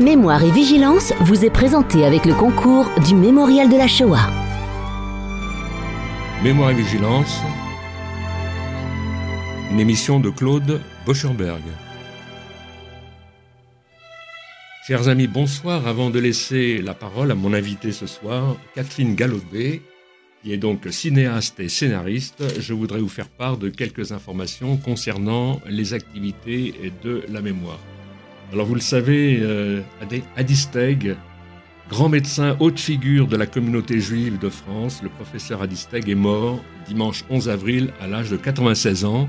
Mémoire et vigilance vous est présenté avec le concours du Mémorial de la Shoah. Mémoire et vigilance, une émission de Claude Boschenberg. Chers amis, bonsoir. Avant de laisser la parole à mon invité ce soir, Catherine Galobé, qui est donc cinéaste et scénariste, je voudrais vous faire part de quelques informations concernant les activités de la mémoire. Alors vous le savez, euh, Adi Steg, grand médecin haute figure de la communauté juive de France, le professeur Adi Steg est mort dimanche 11 avril à l'âge de 96 ans.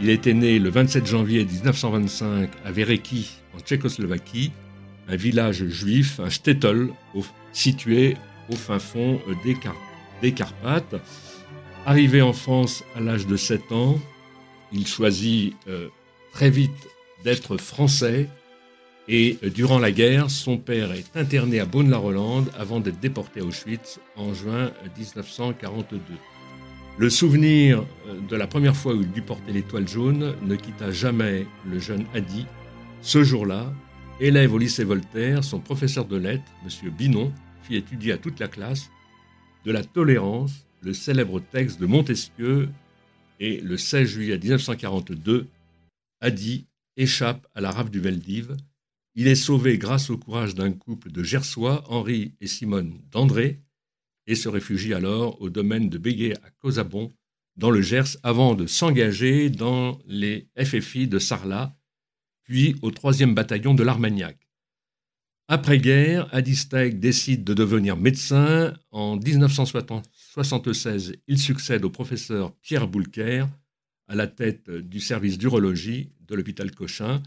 Il était né le 27 janvier 1925 à Vereki, en Tchécoslovaquie, un village juif, un shtetl, situé au fin fond des Carpates des Carpates. Arrivé en France à l'âge de 7 ans, il choisit euh, très vite d'être français et euh, durant la guerre, son père est interné à Beaune-la-Rolande avant d'être déporté à Auschwitz en juin 1942. Le souvenir euh, de la première fois où il dut porter l'étoile jaune ne quitta jamais le jeune Hadi. Ce jour-là, élève au lycée Voltaire, son professeur de lettres, M. Binon, fit étudier à toute la classe de la tolérance, le célèbre texte de Montesquieu, et le 16 juillet 1942, Hadi échappe à la rafle du Veldiv. Il est sauvé grâce au courage d'un couple de Gersois, Henri et Simone d'André, et se réfugie alors au domaine de Béguet à Cosabon, dans le Gers, avant de s'engager dans les FFI de Sarlat, puis au 3e bataillon de l'Armagnac. Après-guerre, Adisteg décide de devenir médecin. En 1976, il succède au professeur Pierre Boulker à la tête du service d'urologie de l'hôpital Cochin.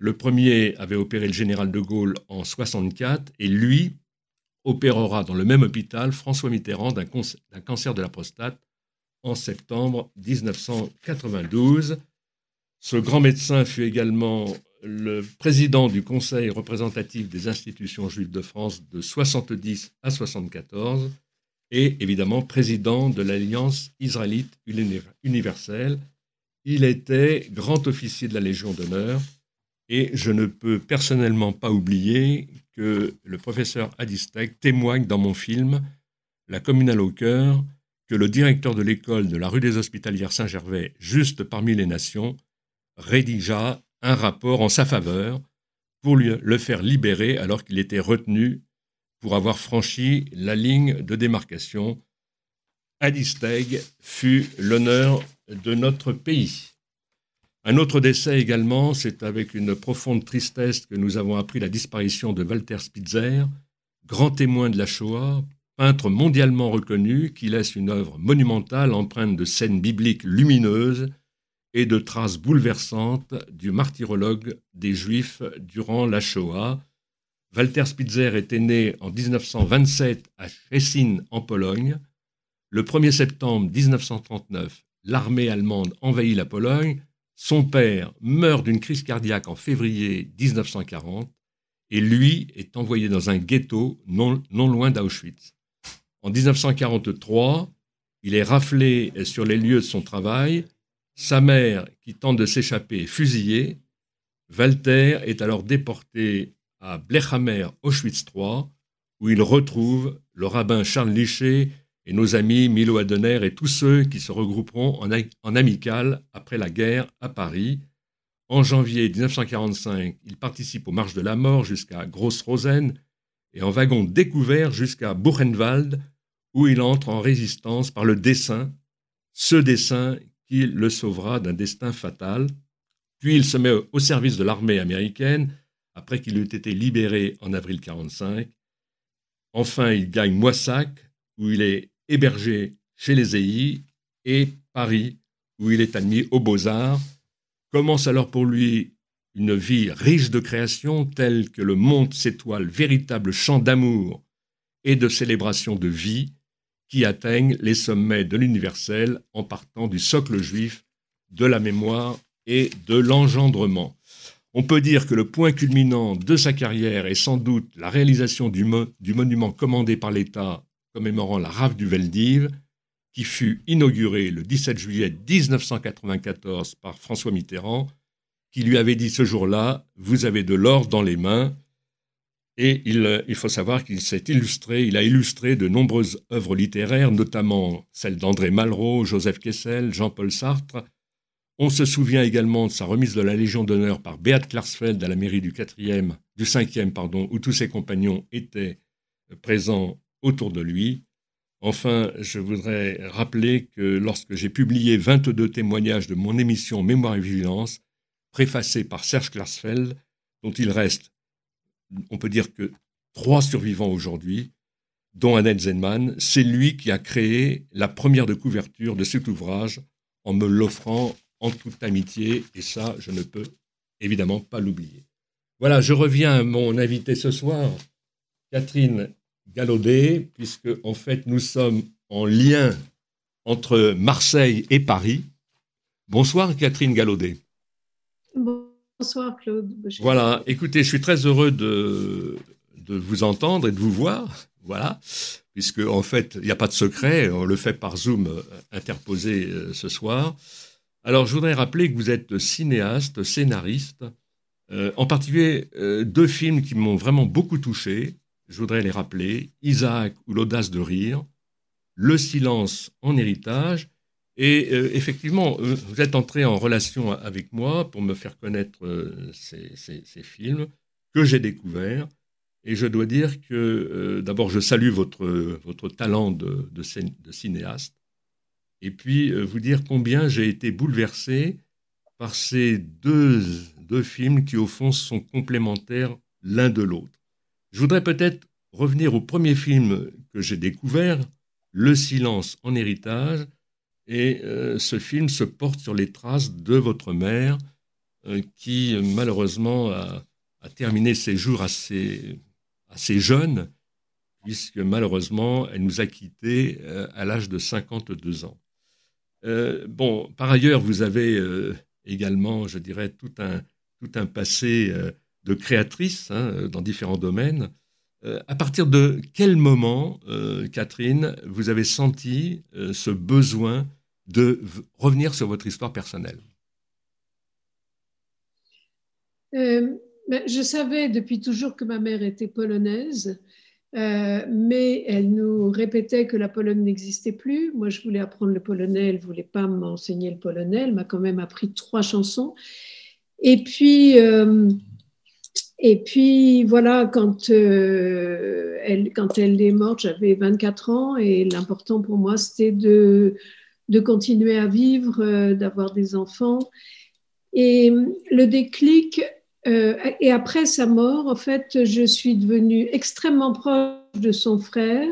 Le premier avait opéré le général de Gaulle en 64 et lui opérera dans le même hôpital François Mitterrand d'un cancer de la prostate en septembre 1992. Ce grand médecin fut également le président du Conseil représentatif des institutions juives de France de 70 à 74 et évidemment président de l'Alliance israélite universelle. Il était grand officier de la Légion d'honneur et je ne peux personnellement pas oublier que le professeur Adistek témoigne dans mon film La communale au cœur que le directeur de l'école de la rue des Hospitalières Saint-Gervais, juste parmi les nations, rédigea un rapport en sa faveur pour le faire libérer alors qu'il était retenu pour avoir franchi la ligne de démarcation. Adisteg fut l'honneur de notre pays. Un autre décès également, c'est avec une profonde tristesse que nous avons appris la disparition de Walter Spitzer, grand témoin de la Shoah, peintre mondialement reconnu qui laisse une œuvre monumentale empreinte de scènes bibliques lumineuses et de traces bouleversantes du martyrologue des Juifs durant la Shoah. Walter Spitzer était né en 1927 à Szczecin en Pologne. Le 1er septembre 1939, l'armée allemande envahit la Pologne. Son père meurt d'une crise cardiaque en février 1940 et lui est envoyé dans un ghetto non, loin d'Auschwitz. En 1943, il est raflé sur les lieux de son travail sa mère, qui tente de s'échapper, est fusillée. Walter est alors déporté à Blechhammer, Auschwitz III, où il retrouve le rabbin Charles Liché et nos amis Milo Adener et tous ceux qui se regrouperont en, en amical après la guerre à Paris. En janvier 1945, il participe aux marches de la mort jusqu'à Gross-Rosen et en wagon découvert jusqu'à Buchenwald, où il entre en résistance par le dessin, ce dessin qui le sauvera d'un destin fatal. Puis il se met au service de l'armée américaine après qu'il eut été libéré en avril 1945. Enfin, il gagne Moissac, où il est hébergé chez les EI, et Paris, où il est admis aux Beaux-Arts. Commence alors pour lui une vie riche de créations telles que le monde s'étoile, véritable chant d'amour et de célébration de vie, qui atteignent les sommets de l'universel en partant du socle juif, de la mémoire et de l'engendrement. On peut dire que le point culminant de sa carrière est sans doute la réalisation du, monument commandé par l'État commémorant la rave du Veldiv, qui fut inauguré le 17 juillet 1994 par François Mitterrand, qui lui avait dit ce jour-là Vous avez de l'or dans les mains. Et il, il faut savoir qu'il s'est illustré, il a illustré de nombreuses œuvres littéraires, notamment celles d'André Malraux, Joseph Kessel, Jean-Paul Sartre. On se souvient également de sa remise de la Légion d'honneur par Beat Klarsfeld à la mairie du 4e, du 5e, pardon, où tous ses compagnons étaient présents autour de lui. Enfin, je voudrais rappeler que lorsque j'ai publié 22 témoignages de mon émission Mémoire et Vigilance, préfacée par Serge Klarsfeld, dont il reste, on peut dire que trois survivants aujourd'hui, dont Annette Zenman, c'est lui qui a créé la première de couverture de cet ouvrage en me l'offrant en toute amitié, et ça, je ne peux évidemment pas l'oublier. Voilà, je reviens à mon invité ce soir, Catherine Galaudet, puisque en fait nous sommes en lien entre Marseille et Paris. Bonsoir Catherine Galaudet. Bonsoir Claude. Voilà, écoutez, je suis très heureux de, de vous entendre et de vous voir. Voilà, puisque en fait, il n'y a pas de secret, on le fait par Zoom euh, interposé euh, ce soir. Alors, je voudrais rappeler que vous êtes cinéaste, scénariste, euh, en particulier deux films qui m'ont vraiment beaucoup touché je voudrais les rappeler, Isaac ou l'audace de rire, Le silence en héritage, et euh, effectivement, euh, vous êtes entré en relation avec moi pour me faire connaître euh, ces, films que j'ai découverts. Et je dois dire que d'abord, je salue votre, talent de, de, cinéaste. Et puis, vous dire combien j'ai été bouleversé par ces deux, deux films qui, au fond, sont complémentaires l'un de l'autre. Je voudrais peut-être revenir au premier film que j'ai découvert, Le silence en héritage, et euh, ce film se porte sur les traces de votre mère, euh, qui malheureusement a, terminé ses jours assez, assez jeune, puisque malheureusement elle nous a quittés euh, à l'âge de 52 ans. bon, par ailleurs, vous avez également, je dirais, tout un, tout un passé de créatrice hein, dans différents domaines. Euh, à partir de quel moment, euh, Catherine, vous avez senti euh, ce besoin de revenir sur votre histoire personnelle? Ben, Je savais depuis toujours que ma mère était polonaise, mais elle nous répétait que la Pologne n'existait plus. Moi, je voulais apprendre le polonais, elle ne voulait pas m'enseigner le polonais. Elle m'a quand même appris trois chansons. Et puis, et puis voilà, quand, euh, elle, quand elle est morte, j'avais 24 ans et l'important pour moi, c'était de, de continuer à vivre, euh, d'avoir des enfants. Et le déclic, euh, et après sa mort, en fait, je suis devenue extrêmement proche de son frère.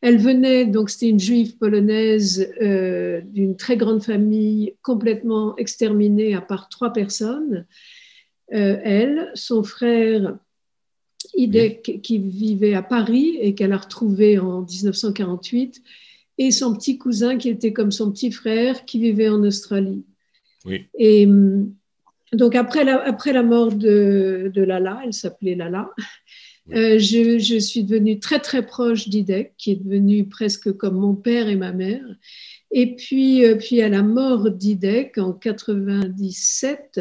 Elle venait, donc c'était une juive polonaise d'une très grande famille complètement exterminée à part trois personnes. Euh, elle, son frère Idek, qui vivait à Paris et qu'elle a retrouvé en 1948, et son petit cousin qui était comme son petit frère qui vivait en Australie. Et hum, donc après la, après la mort de, Lala, elle s'appelait Lala, euh, je, suis devenue très très proche d'Idek, qui est devenu presque comme mon père et ma mère. Et puis, euh, puis à la mort d'Idek en 97,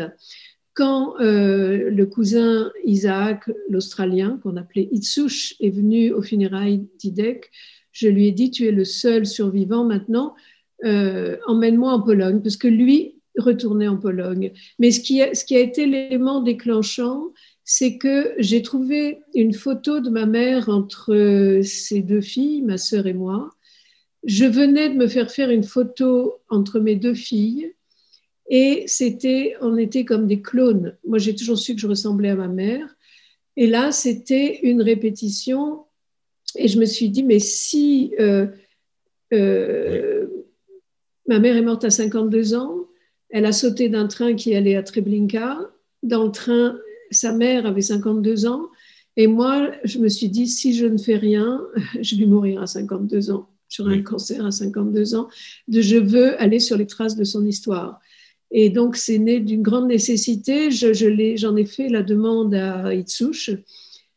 quand euh, le cousin Isaac, l'Australien, qu'on appelait Itsush, est venu aux funérailles d'Idek, je lui ai dit, tu es le seul survivant maintenant, euh, emmène-moi en Pologne, parce que lui retournait en Pologne. Mais ce qui a, ce qui a été l'élément déclenchant, c'est que j'ai trouvé une photo de ma mère entre ses deux filles, ma sœur et moi. Je venais de me faire faire une photo entre mes deux filles et c'était, on était comme des clones. Moi, j'ai toujours su que je ressemblais à ma mère. Et là, c'était une répétition. Et je me suis dit, mais si euh, euh, ma mère est morte à 52 ans, elle a sauté d'un train qui allait à Treblinka. Dans le train, sa mère avait 52 ans. Et moi, je me suis dit, si je ne fais rien, je vais mourir à 52 ans. J'aurai un cancer à 52 ans. De, je veux aller sur les traces de son histoire. Et donc, c'est né d'une grande nécessité. Je, j'en ai, fait la demande à Itsush.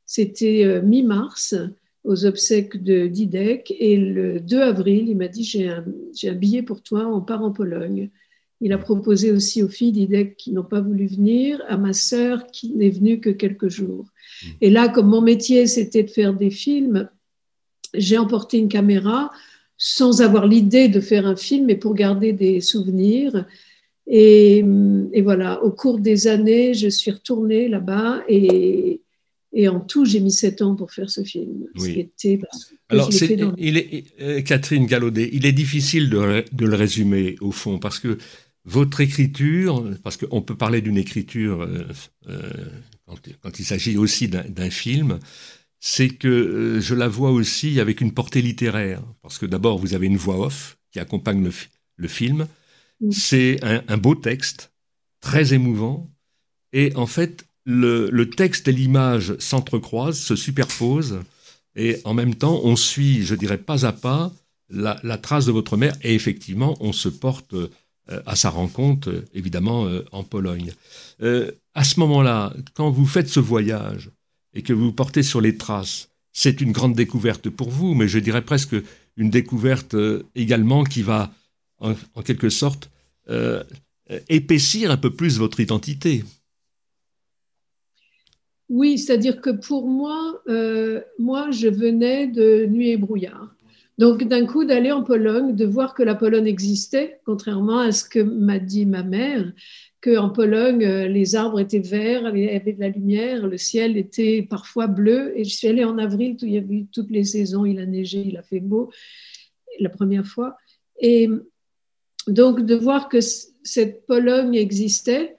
C'était euh, mi-mars, aux obsèques de Didek. Et le 2 avril, il m'a dit J'ai un, billet pour toi, on part en Pologne. Il a proposé aussi aux filles d'IDEC qui n'ont pas voulu venir, à ma sœur qui n'est venue que quelques jours. Mmh. Et là, comme mon métier, c'était de faire des films, j'ai emporté une caméra sans avoir l'idée de faire un film, mais pour garder des souvenirs. Et, voilà, au cours des années, je suis retournée là-bas et, en tout, j'ai mis sept ans pour faire ce film. Oui. Alors, il est, Catherine Gallaudet, il est difficile de, de, le résumer au fond parce que votre écriture, parce qu'on peut parler d'une écriture euh, euh, quand, il s'agit aussi d'un film, c'est que euh, je la vois aussi avec une portée littéraire. Parce que d'abord, vous avez une voix off qui accompagne le, film. C'est un, beau texte, très émouvant. Et en fait, le, texte et l'image s'entrecroisent, se superposent. Et en même temps, on suit, je dirais pas à pas, la, trace de votre mère. Et effectivement, on se porte euh, à sa rencontre, euh, évidemment, euh, en Pologne. à ce moment-là, quand vous faites ce voyage et que vous portez sur les traces, c'est une grande découverte pour vous, mais je dirais presque une découverte également qui va, en, quelque sorte, épaissir un peu plus votre identité. Oui, c'est-à-dire que pour moi, moi, je venais de Nuit et brouillard. Donc d'un coup d'aller en Pologne, de voir que la Pologne existait, contrairement à ce que m'a dit ma mère, qu'en Pologne, euh, les arbres étaient verts, il y avait de la lumière, le ciel était parfois bleu. Et je suis allée en avril, il y a eu toutes les saisons, il a neigé, il a fait beau, la première fois. Et donc de voir que cette Pologne existait,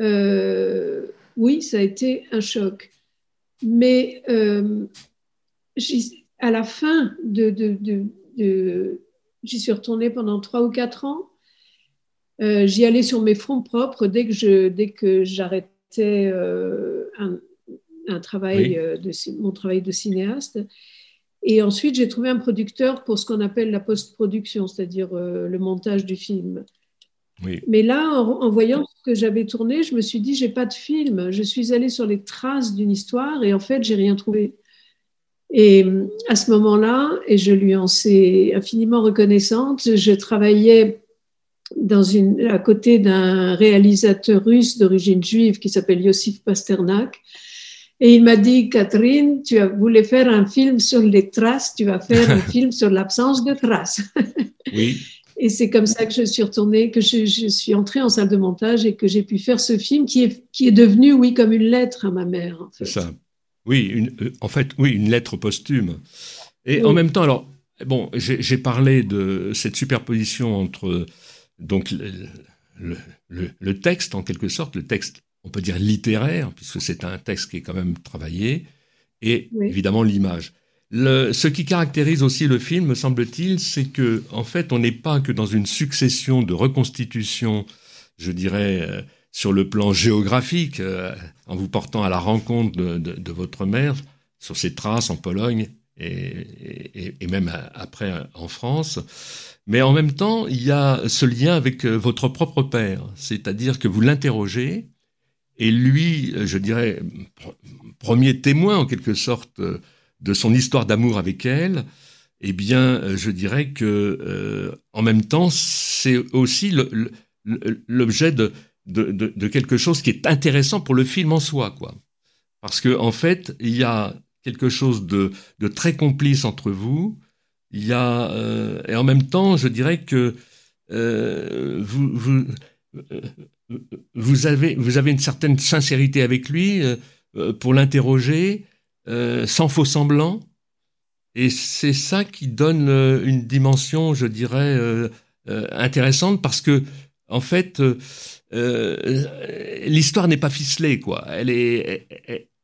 euh, oui, ça a été un choc. Mais euh, à la fin de, de, j'y suis retournée pendant trois ou quatre ans. Euh, j'y allais sur mes fonds propres dès que je, dès que j'arrêtais euh, un, travail de mon travail de cinéaste. Et ensuite, j'ai trouvé un producteur pour ce qu'on appelle la post-production, c'est-à-dire le montage du film. Mais là, en, en, voyant ce que j'avais tourné, je me suis dit, j'ai pas de film. Je suis allée sur les traces d'une histoire et en fait, j'ai rien trouvé. Et à ce moment-là, et je lui en suis infiniment reconnaissante, je travaillais dans une, à côté d'un réalisateur russe d'origine juive qui s'appelle Yosif Pasternak. Et il m'a dit, Catherine, tu voulais faire un film sur les traces, tu vas faire un film sur l'absence de traces. Oui. Et c'est comme ça que je suis retournée, que je, je, suis entrée en salle de montage et que j'ai pu faire ce film qui est, qui est devenu, oui, comme une lettre à ma mère. C'est ça. Oui, une, euh, en fait, oui, une lettre posthume. Et en même temps, alors, bon, j'ai parlé de cette superposition entre donc le, le, texte, en quelque sorte, le texte, on peut dire littéraire, puisque c'est un texte qui est quand même travaillé, et évidemment l'image. ce qui caractérise aussi le film, me semble-t-il, c'est que, en fait, on n'est pas que dans une succession de reconstitutions, je dirais, euh, sur le plan géographique, euh, en vous portant à la rencontre de, votre mère, sur ses traces en Pologne et, même après en France. Mais en même temps, il y a ce lien avec euh, votre propre père, c'est-à-dire que vous l'interrogez, et lui, je dirais, premier témoin en quelque sorte de son histoire d'amour avec elle, eh bien, je dirais que euh, en même temps, c'est aussi l'objet de, quelque chose qui est intéressant pour le film en soi, quoi. Parce que en fait, il y a quelque chose de, très complice entre vous. Il y a euh, et en même temps, je dirais que euh, vous, vous, euh, vous, avez, vous avez une certaine sincérité avec lui pour l'interroger sans faux semblant. Et c'est ça qui donne une dimension, je dirais, intéressante parce que en fait, euh, l'histoire n'est pas ficelée, quoi. Elle est,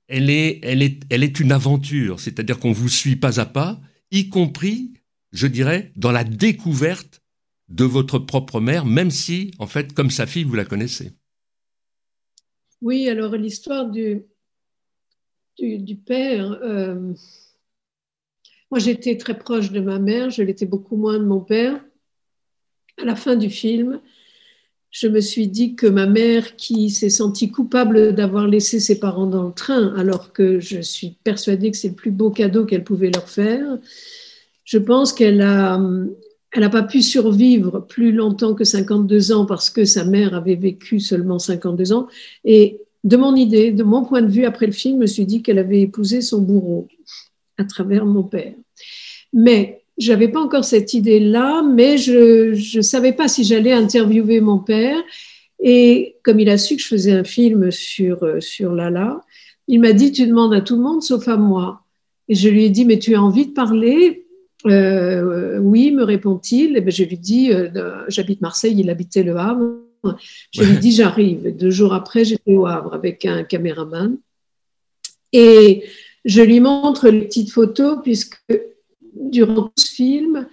elle est, elle est, elle est une aventure. C'est-à-dire qu'on vous suit pas à pas, y compris, je dirais, dans la découverte de votre propre mère, même si, en fait, comme sa fille, vous la connaissez. Oui, alors l'histoire du, du, père. Euh, moi, j'étais très proche de ma mère, je l'étais beaucoup moins de mon père. À la fin du film, je me suis dit que ma mère, qui s'est sentie coupable d'avoir laissé ses parents dans le train, alors que je suis persuadée que c'est le plus beau cadeau qu'elle pouvait leur faire, je pense qu'elle a, elle n'a pas pu survivre plus longtemps que 52 ans parce que sa mère avait vécu seulement 52 ans. Et de mon idée, de mon point de vue après le film, je me suis dit qu'elle avait épousé son bourreau à travers mon père. Mais j'avais pas encore cette idée-là, mais je ne savais pas si j'allais interviewer mon père. Et comme il a su que je faisais un film sur, euh, sur Lala, il m'a dit, tu demandes à tout le monde sauf à moi. Et je lui ai dit, mais tu as envie de parler? Euh, Oui, me répond-il. Et ben, je lui dis, euh, j'habite Marseille, il habitait Le Havre. Je lui dis, j'arrive. Deux jours après, j'étais au Havre avec un caméraman. Et je lui montre les petites photos, puisque durant ce film,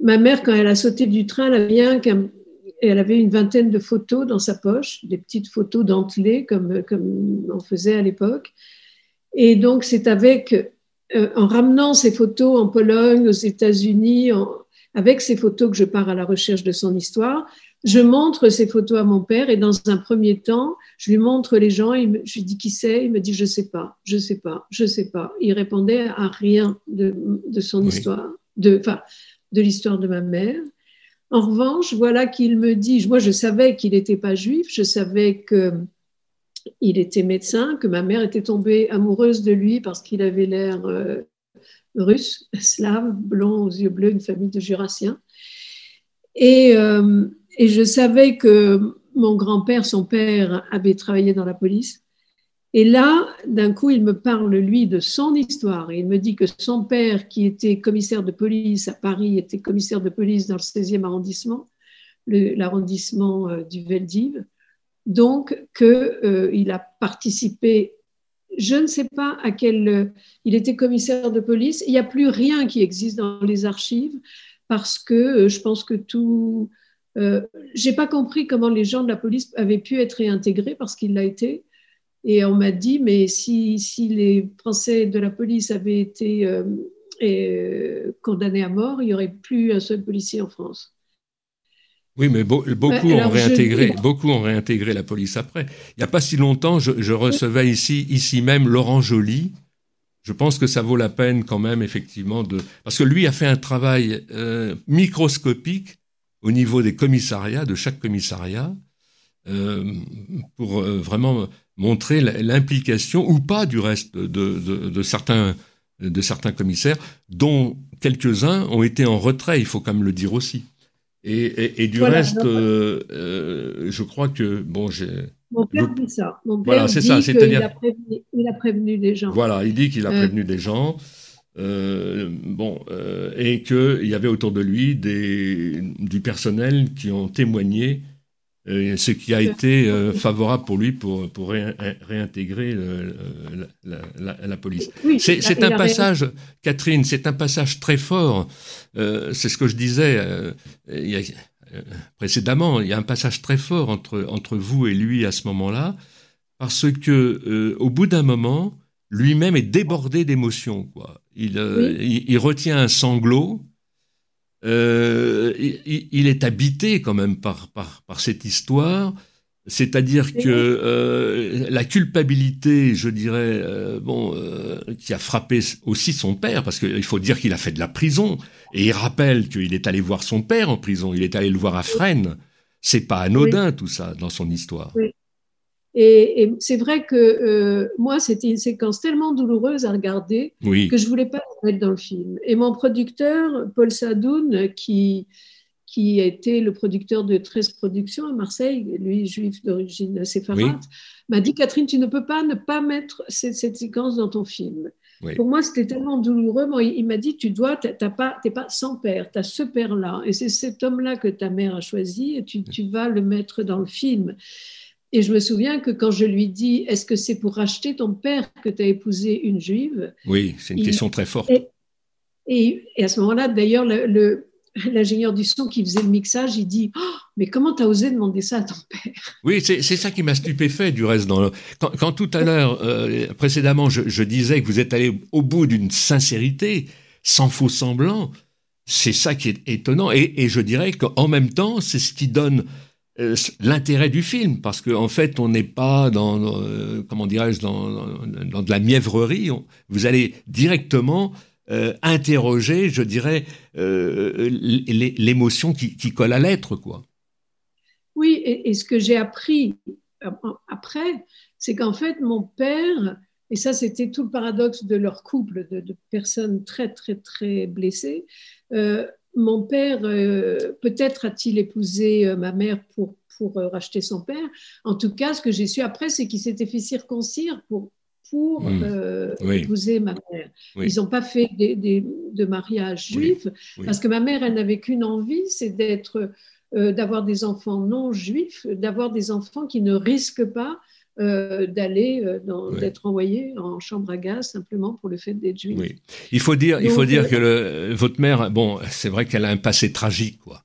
ma mère, quand elle a sauté du train, elle avait, bien, elle avait une vingtaine de photos dans sa poche, des petites photos dentelées, comme, comme on faisait à l'époque. Et donc, c'est avec, euh, en ramenant ces photos en Pologne, aux États-Unis, avec ces photos que je pars à la recherche de son histoire. Je montre ces photos à mon père et dans un premier temps, je lui montre les gens. Et je lui dis qui c'est? Il me dit je sais pas, je sais pas, je sais pas. Il répondait à rien de, de son histoire, de, enfin, de l'histoire de ma mère. En revanche, voilà qu'il me dit. Moi, je savais qu'il n'était pas juif. Je savais que il était médecin, que ma mère était tombée amoureuse de lui parce qu'il avait l'air euh, russe, slave, blond aux yeux bleus, une famille de jurassiens. Et euh, et je savais que mon grand-père, son père, avait travaillé dans la police. Et là, d'un coup, il me parle, lui, de son histoire. il me dit que son père, qui était commissaire de police à Paris, était commissaire de police dans le 16e arrondissement, l'arrondissement euh, du Veldiv. Donc, qu'il euh, a participé, je ne sais pas à quel. Euh, il était commissaire de police. Il n'y a plus rien qui existe dans les archives parce que je pense que tout euh, j'ai pas compris comment les gens de la police avaient pu être réintégrés parce qu'il l'a été. Et on m'a dit, mais si, si, les Français de la police avaient été euh, euh, condamnés à mort, il n'y aurait plus un seul policier en France. Oui, mais beaucoup, ont réintégré, beaucoup ont réintégré la police après. Il n'y a pas si longtemps, je, je, recevais ici, ici même Laurent Joly. Je pense que ça vaut la peine quand même, effectivement, de... Parce que lui a fait un travail microscopique au niveau des commissariats, de chaque commissariat, euh, pour euh, vraiment montrer l'implication ou pas du reste de, certains, de certains commissaires, dont quelques-uns ont été en retrait, il faut quand même le dire aussi. Et, du reste, euh, je crois que, bon, j'ai... Mon père dit ça. Mon père voilà, c'est ça. C'est-à-dire, il, a prévenu, il a prévenu des gens. Voilà, il dit qu'il a prévenu des gens. Euh, bon, euh, et qu'il y avait autour de lui des, du personnel qui ont témoigné, euh, ce qui a été euh, favorable pour lui pour, pour réintégrer la, la, police. c'est un passage, Catherine, c'est un passage très fort. c'est ce que je disais il y a, précédemment. Il y a un passage très fort entre, entre vous et lui à ce moment-là, parce que au bout d'un moment, lui-même est débordé d'émotions. Quoi. Il, euh, il, retient un sanglot. Euh, il, est habité quand même par, par, par cette histoire. C'est-à-dire que euh, la culpabilité, je dirais, bon, qui a frappé aussi son père, parce qu'il faut dire qu'il a fait de la prison, et il rappelle qu'il est allé voir son père en prison, il est allé le voir à Fresnes. C'est pas anodin tout ça dans son histoire. Oui. Et, c'est vrai que euh, moi, c'était une séquence tellement douloureuse à regarder que je voulais pas la mettre dans le film. Et mon producteur, Paul Sadoun, qui, qui a été le producteur de 13 productions à Marseille, lui juif d'origine séfarade, m'a dit Catherine, tu ne peux pas ne pas mettre cette, séquence dans ton film. Pour moi, c'était tellement douloureux. il, m'a dit, tu dois, tu n'es pas, pas sans père, tu as ce père-là. Et c'est cet homme-là que ta mère a choisi et tu, tu vas le mettre dans le film. Et je me souviens que quand je lui dis Est-ce que c'est pour racheter ton père que tu as épousé une juive? Oui, c'est une question très forte. Et, à ce moment-là, d'ailleurs, l'ingénieur du son qui faisait le mixage, il dit oh, Mais comment tu as osé demander ça à ton père? Oui, c'est ça qui m'a stupéfait du reste. Dans quand, tout à l'heure, euh, précédemment, je, disais que vous êtes allé au bout d'une sincérité, sans faux semblant, c'est ça qui est étonnant. Et, et je dirais qu'en même temps, c'est ce qui donne l'intérêt du film, parce qu'en en fait, on n'est pas dans, euh, comment dirais-je, dans, dans, de la mièvrerie. vous allez directement euh, interroger, je dirais, euh, l'émotion qui, colle à l'être, quoi. Oui, et, ce que j'ai appris après, c'est qu'en fait, mon père, et ça c'était tout le paradoxe de leur couple, de, personnes très, très, très blessées, euh, mon père, peut-être a-t-il épousé ma mère pour, pour racheter son père. En tout cas, ce que j'ai su après, c'est qu'il s'était fait circoncire pour pour hmm. euh, épouser ma mère. Ils n'ont pas fait de mariage juif parce que ma mère, elle n'avait qu'une envie, c'est d'être, euh, d'avoir des enfants non juifs, d'avoir des enfants qui ne risquent pas euh, d'aller, d'être envoyés en chambre à gaz simplement pour le fait d'être juif. Il faut dire, il faut dire que votre mère, bon, c'est vrai qu'elle a un passé tragique, quoi.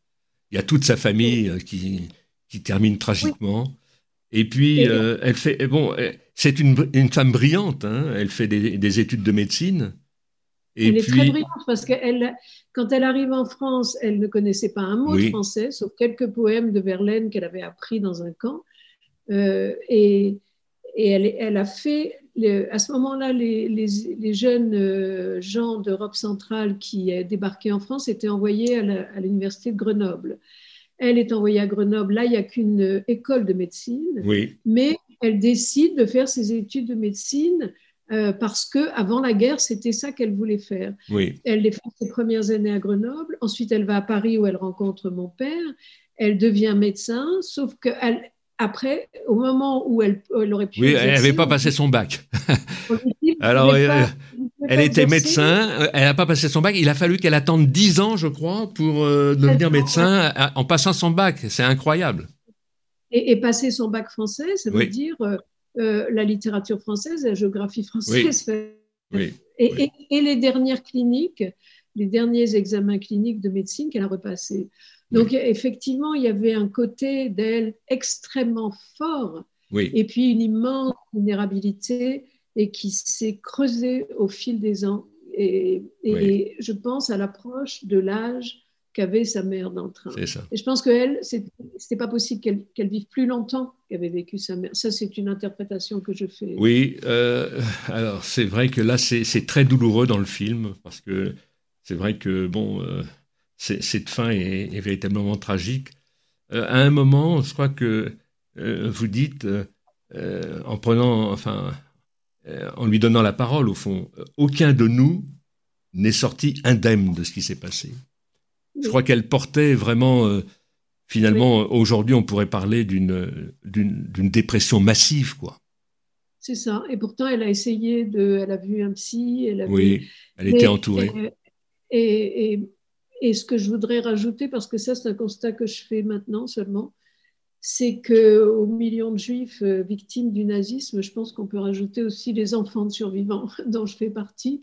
Il y a toute sa famille qui, qui termine tragiquement. Et puis, elle fait, bon, c'est une, femme brillante, hein. elle fait des, études de médecine. elle est très brillante parce que quand elle arrive en France, elle ne connaissait pas un mot de français, sauf quelques poèmes de Verlaine qu'elle avait appris dans un camp. Euh, et, elle, a fait, à ce moment-là, les, jeunes euh, gens d'Europe centrale qui débarquaient en France étaient envoyés à l'université de Grenoble. Elle est envoyée à Grenoble. Là, il n'y a qu'une école de médecine. Oui. Mais elle décide de faire ses études de médecine euh, parce que avant la guerre, c'était ça qu'elle voulait faire. Oui. Elle fait ses premières années à Grenoble. Ensuite, elle va à Paris où elle rencontre mon père. Elle devient médecin, sauf que après, au moment où elle, aurait pu. Oui, elle n'avait pas passé son bac. Alors, euh, elle était médecin, euh, elle n'a pas passé son bac. Il a fallu qu'elle attende 10 ans, je crois, pour devenir médecin en passant son bac. C'est incroyable et, passer son bac français, ça veut dire euh, euh, la littérature française, la géographie française. Oui. Et, les dernières cliniques, les derniers examens cliniques de médecine qu'elle a repassés. Donc effectivement, il y avait un côté d'elle extrêmement fort, et puis une immense vulnérabilité, et qui s'est creusée au fil des ans. Et, et je pense à l'approche de l'âge qu'avait sa mère dans le train. Et je pense qu'elle, c'était pas possible qu'elle vive plus longtemps qu'avait vécu sa mère. Ça, c'est une interprétation que je fais. Oui, euh, alors c'est vrai que là, c'est très douloureux dans le film, parce que c'est vrai que, bon, euh, cette fin est, véritablement tragique. Euh, à un moment, je crois que vous dites, en prenant, enfin, en lui donnant la parole, au fond, aucun de nous n'est sorti indemne de ce qui s'est passé. Je crois qu'elle portait vraiment, euh, finalement, aujourd'hui, on pourrait parler d'une dépression massive, quoi. C'est ça. Et pourtant, elle a essayé de. Elle a vu un psy. Elle oui, elle était entourée. Et, et, et, ce que je voudrais rajouter, parce que ça, c'est un constat que je fais maintenant seulement, c'est qu'aux millions de juifs euh, victimes du nazisme, je pense qu'on peut rajouter aussi les enfants de survivants, dont je fais partie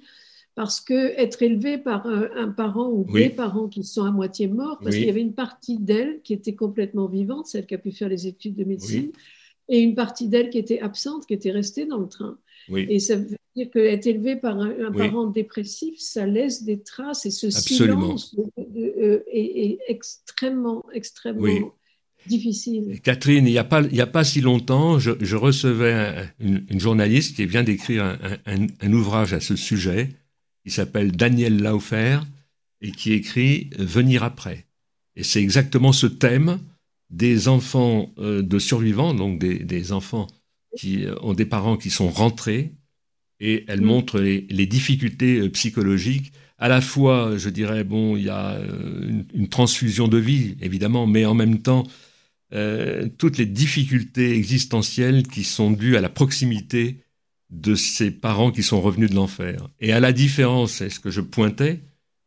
parce que être élevé par un, parent ou des parents qui sont à moitié morts, parce qu'il y avait une partie d'elle qui était complètement vivante, celle qui a pu faire les études de médecine, et une partie d'elle qui était absente, qui était restée dans le train. Et ça veut dire qu'être élevé par un, parent dépressif, ça laisse des traces, et ce silence euh, est, extrêmement, extrêmement difficile. Catherine, il n'y a, pas, a pas si longtemps, je, recevais une, journaliste qui vient d'écrire un, ouvrage à ce sujet qui s'appelle Daniel Laufer et qui écrit Venir après. Et c'est exactement ce thème des enfants euh, de survivants, donc des, enfants qui euh, ont des parents qui sont rentrés, et elle mm. montre les, difficultés euh, psychologiques. À la fois, je dirais, bon, il y a une, transfusion de vie, évidemment, mais en même temps, toutes les difficultés existentielles qui sont dues à la proximité de ces parents qui sont revenus de l'enfer. Et à la différence, c'est ce que je pointais,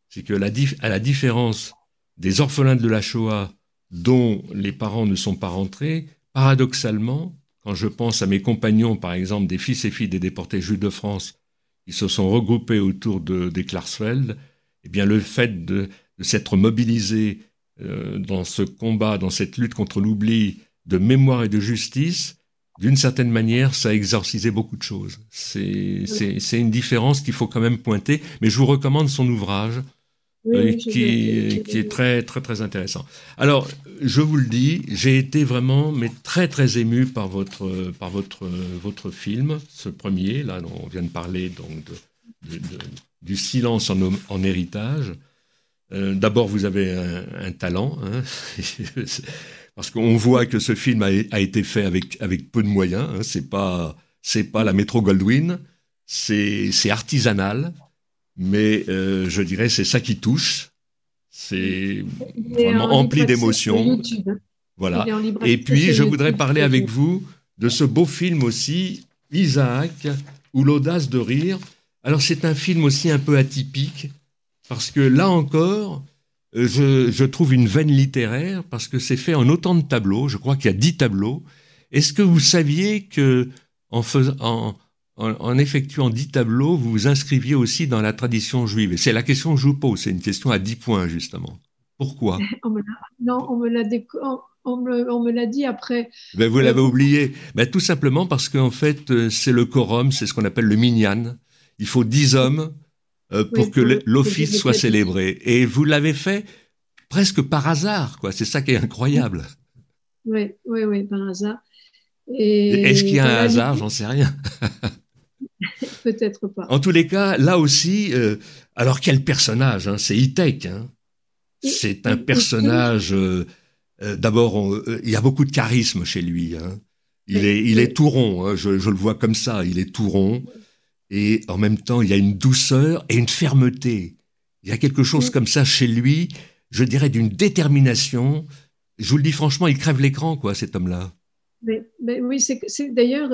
c'est que la à la différence des orphelins de la Shoah dont les parents ne sont pas rentrés, paradoxalement, quand je pense à mes compagnons, par exemple, des fils et filles des déportés juifs de France, qui se sont regroupés autour de, des Klarsfeld, eh bien, le fait de, s'être mobilisés euh, dans ce combat, dans cette lutte contre l'oubli de mémoire et de justice, d'une certaine manière, ça a exorcisé beaucoup de choses. C'est une différence qu'il faut quand même pointer, mais je vous recommande son ouvrage. Euh, qui, est très très très intéressant. Alors, je vous le dis, j'ai été vraiment mais très très ému par votre par votre votre film, ce premier là dont on vient de parler donc de, du silence en, héritage. Euh, d'abord, vous avez un, talent, hein, parce qu'on voit que ce film a, été fait avec, avec peu de moyens. Hein, c'est pas c'est pas la métro Goldwyn, c'est artisanal, mais euh, je dirais c'est ça qui touche. C'est vraiment empli d'émotions. Voilà. Et puis, je voudrais parler avec vous de ce beau film aussi, Isaac, ou l'audace de rire. Alors, c'est un film aussi un peu atypique, parce que là encore, euh, je, trouve une veine littéraire, parce que c'est fait en autant de tableaux. Je crois qu'il y a dix tableaux. Est-ce que vous saviez que en, faisant, en, effectuant dix tableaux, vous vous inscriviez aussi dans la tradition juive Et c'est la question que je vous pose, c'est une question à dix points, justement. Pourquoi? Non, on me l'a on me, l'a dit après. Ben, vous l'avez euh, oublié. Ben, tout simplement parce qu'en fait, euh, c'est le quorum, c'est ce qu'on appelle le minyan. Il faut dix hommes euh, pour que l'office soit célébré. Et vous l'avez fait presque par hasard, quoi. C'est ça qui est incroyable. Oui, oui, oui, par hasard. Est-ce qu'il y a un hasard? J'en sais rien. Peut-être pas. En tous les cas, là aussi, alors quel personnage hein, C'est Itek. Hein. c'est un personnage euh, d'abord, euh, il y a beaucoup de charisme chez lui. Hein. Il, est, il est tout rond, hein. je, le vois comme ça, il est tout rond. Et en même temps, il y a une douceur et une fermeté. Il y a quelque chose comme ça chez lui, je dirais d'une détermination. Je vous le dis franchement, il crève l'écran, quoi, cet homme-là. Mais, oui, c'est d'ailleurs,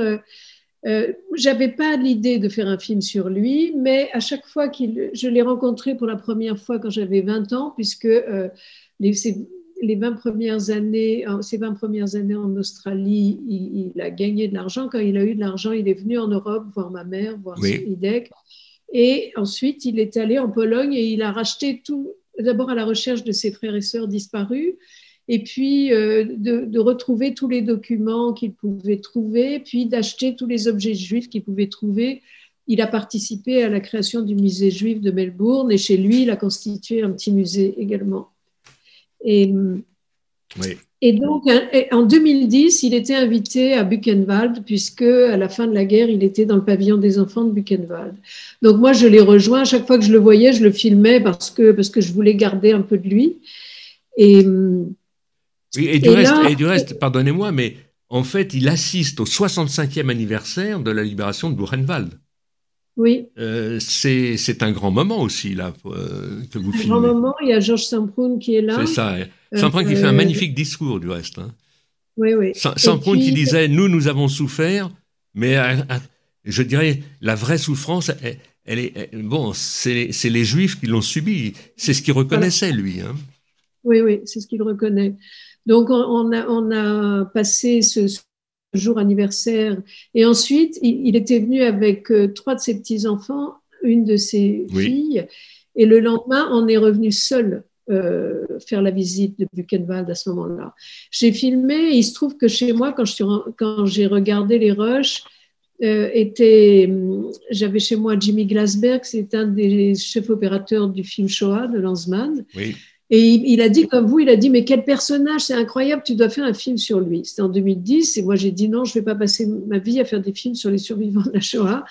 euh, euh, j'avais pas l'idée de faire un film sur lui, mais à chaque fois qu'il, je l'ai rencontré pour la première fois quand j'avais 20 ans, puisque les, les 20 premières années, ces 20 premières années en Australie, il, a gagné de l'argent. Quand il a eu de l'argent, il est venu en Europe voir ma mère, voir IDEC. Et ensuite, il est allé en Pologne et il a racheté tout, d'abord à la recherche de ses frères et sœurs disparus, et puis euh, de, retrouver tous les documents qu'il pouvait trouver, puis d'acheter tous les objets juifs qu'il pouvait trouver. Il a participé à la création du musée juif de Melbourne et chez lui, il a constitué un petit musée également. Et, et donc, en 2010, il était invité à Buchenwald, puisque à la fin de la guerre, il était dans le pavillon des enfants de Buchenwald. Donc, moi, je l'ai rejoint. À chaque fois que je le voyais, je le filmais parce que, parce que je voulais garder un peu de lui. Et, et du, reste, et du reste, pardonnez-moi, mais en fait, il assiste au 65e anniversaire de la libération de Buchenwald. Oui. Euh, c'est un grand moment aussi, là, euh, que vous filmez. Un grand moment, il y a Georges Samproun qui est là. C'est ça. Samproun qui fait un euh, magnifique discours, du reste. Hein. Oui, oui. Samproun qui disait Nous, nous avons souffert, mais je dirais, la vraie souffrance, elle, est. bon, c'est les Juifs qui l'ont subi. C'est ce qu'il reconnaissait, lui. Hein. Oui, oui, c'est ce qu'il reconnaît. Donc, on a, on a passé ce, jour anniversaire. Et ensuite, il, était venu avec euh, trois de ses petits-enfants, une de ses filles. Et le lendemain, on est revenu seul euh, faire la visite de Buchenwald à ce moment-là. J'ai filmé, il se trouve que chez moi, quand, quand j'ai regardé les rushs, euh, était, j'avais chez moi Jimmy Glasberg, c'est un des chefs opérateurs du film Shoah de Lanzmann. Oui. Et il, a dit comme vous, il a dit mais quel personnage, c'est incroyable, tu dois faire un film sur lui. C'était en 2010 et moi j'ai dit non, je vais pas passer ma vie à faire des films sur les survivants de la Shoah.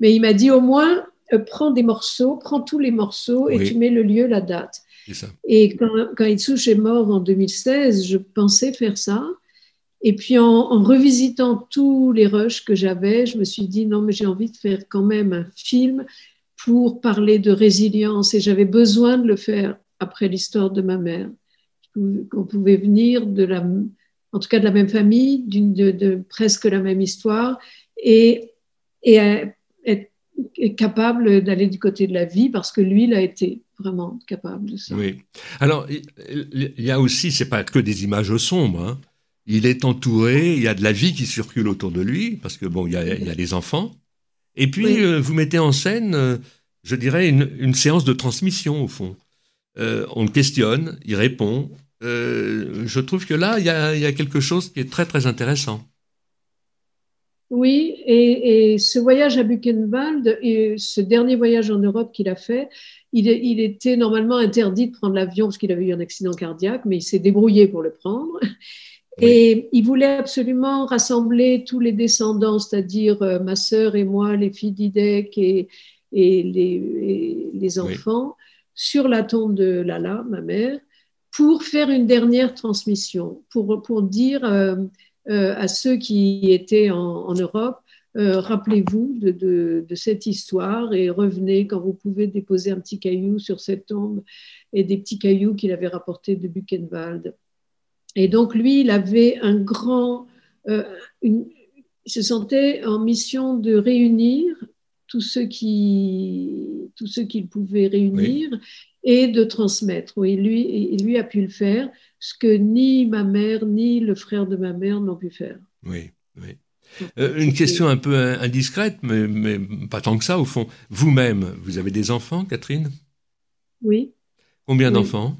Mais il m'a dit au moins euh, prends des morceaux, prends tous les morceaux et tu mets le lieu, la date. Ça. Et quand, quand Itsush est mort en 2016, je pensais faire ça. Et puis en, en revisitant tous les rushs que j'avais, je me suis dit non mais j'ai envie de faire quand même un film pour parler de résilience et j'avais besoin de le faire après l'histoire de ma mère, qu'on pouvait venir de la, en tout cas de la même famille, d'une de, presque la même histoire, et, et être capable d'aller du côté de la vie parce que lui, il a été vraiment capable de ça. Oui. Alors, il y a aussi, c'est pas que des images sombres. Hein. Il est entouré, il y a de la vie qui circule autour de lui parce que bon, il y a, il y a les enfants. Et puis, euh, vous mettez en scène, euh, je dirais, une, une, séance de transmission au fond. Euh, on le questionne, il répond. Euh, je trouve que là, il y, a, quelque chose qui est très très intéressant. Oui, et, ce voyage à Buchenwald, et ce dernier voyage en Europe qu'il a fait, il, était normalement interdit de prendre l'avion parce qu'il avait eu un accident cardiaque, mais il s'est débrouillé pour le prendre. Et il voulait absolument rassembler tous les descendants, c'est-à-dire euh, ma sœur et moi, les filles d'Idek et, et les, les enfants sur la tombe de Lala, ma mère, pour faire une dernière transmission, pour, pour dire euh, euh, à ceux qui étaient en, Europe, euh, rappelez-vous de, de, cette histoire et revenez quand vous pouvez déposer un petit caillou sur cette tombe et des petits cailloux qu'il avait rapportés de Buchenwald. Et donc lui, il avait un grand, il se sentait en mission de réunir tous ceux qui tous ceux qu'il pouvait réunir et de transmettre. Oui, lui, lui a pu le faire, ce que ni ma mère ni le frère de ma mère n'ont pu faire. Oui, oui. Euh, une question un peu indiscrète, mais, mais pas tant que ça au fond. Vous-même, vous avez des enfants, Catherine? Oui. Combien d'enfants?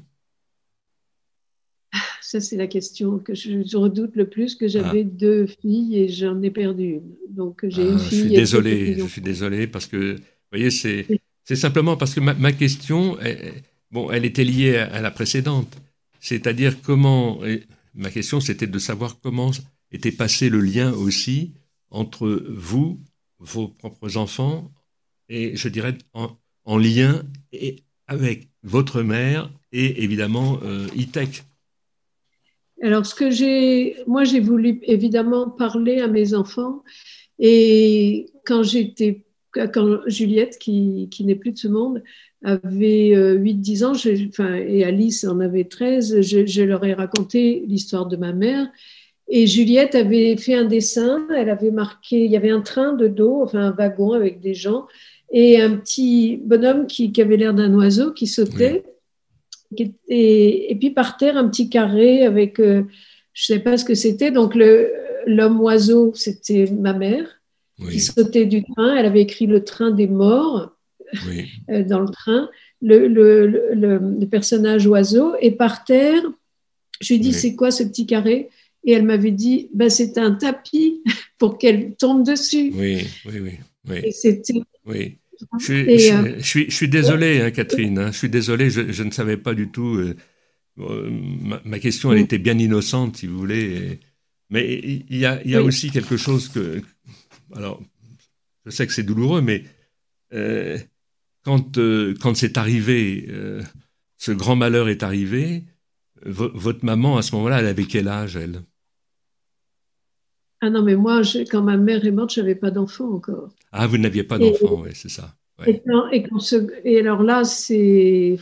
Ça, c'est la question que je, redoute le plus, que j'avais ah. deux filles et j'en ai perdu une. Donc, j'ai une fille. Je suis désolé, je suis désolé parce que, vous voyez, c'est, c'est simplement parce que ma, question, bon, elle était liée à, la précédente. C'est-à-dire comment, ma question, c'était de savoir comment était passé le lien aussi entre vous, vos propres enfants, et je dirais en, lien et avec votre mère et évidemment euh, ITEC. Alors, ce que j'ai, moi, j'ai voulu évidemment parler à mes enfants. Et quand j'étais, quand Juliette, qui, qui n'est plus de ce monde, avait 8-10 euh, ans, enfin, et Alice en avait 13, je, je leur ai raconté l'histoire de ma mère. Et Juliette avait fait un dessin, elle avait marqué, il y avait un train de dos, enfin un wagon avec des gens, et un petit bonhomme qui, qui avait l'air d'un oiseau qui sautait. Et, puis par terre, un petit carré avec, euh, je ne sais pas ce que c'était. Donc l'homme oiseau, c'était ma mère qui sautait du train. Elle avait écrit le train des morts euh, dans le train. Le, le, le, personnage oiseau. Et par terre, je lui ai dit, c'est quoi ce petit carré? Et elle m'avait dit, ben, c'est un tapis pour qu'elle tombe dessus. Oui, oui, oui. oui. Et c'était. Oui. Je, suis, je, suis, désolé, hein, Catherine. Hein. je suis désolé, je, ne savais pas du tout. Euh, ma, question, elle était bien innocente, si vous voulez. mais il y a, il y a aussi quelque chose que. Alors, je sais que c'est douloureux, mais euh, quand, euh, quand c'est arrivé, ce grand malheur est arrivé, votre maman, à ce moment-là, elle avait quel âge, elle? Ah non, mais moi, quand ma mère est morte, je n'avais pas d'enfant encore. Ah, vous n'aviez pas d'enfant, oui, c'est ça. Et, et, alors là, c'est.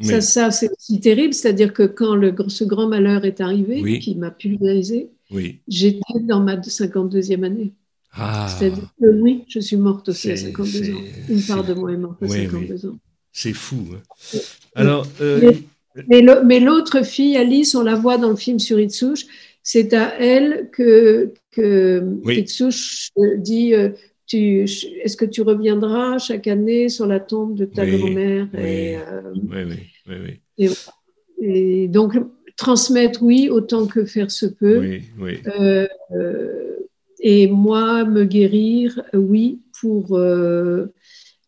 Ça, ça c'est aussi terrible, c'est-à-dire que quand le, ce grand malheur est arrivé, qui m'a pulvérisé, oui. j'étais dans ma 52e année. Ah. C'est-à-dire que oui, je suis morte aussi à 52 ans. Une part de moi est morte à 52 ans. C'est fou. Hein. Alors. Euh, mais, l'autre fille, Alice, on la voit dans le film sur Itsush, c'est à elle que, que dit euh, Est-ce que tu reviendras chaque année sur la tombe de ta grand-mère et, euh, et, et, donc, transmettre, oui, autant que faire se peut. Euh, et moi, me guérir, oui, pour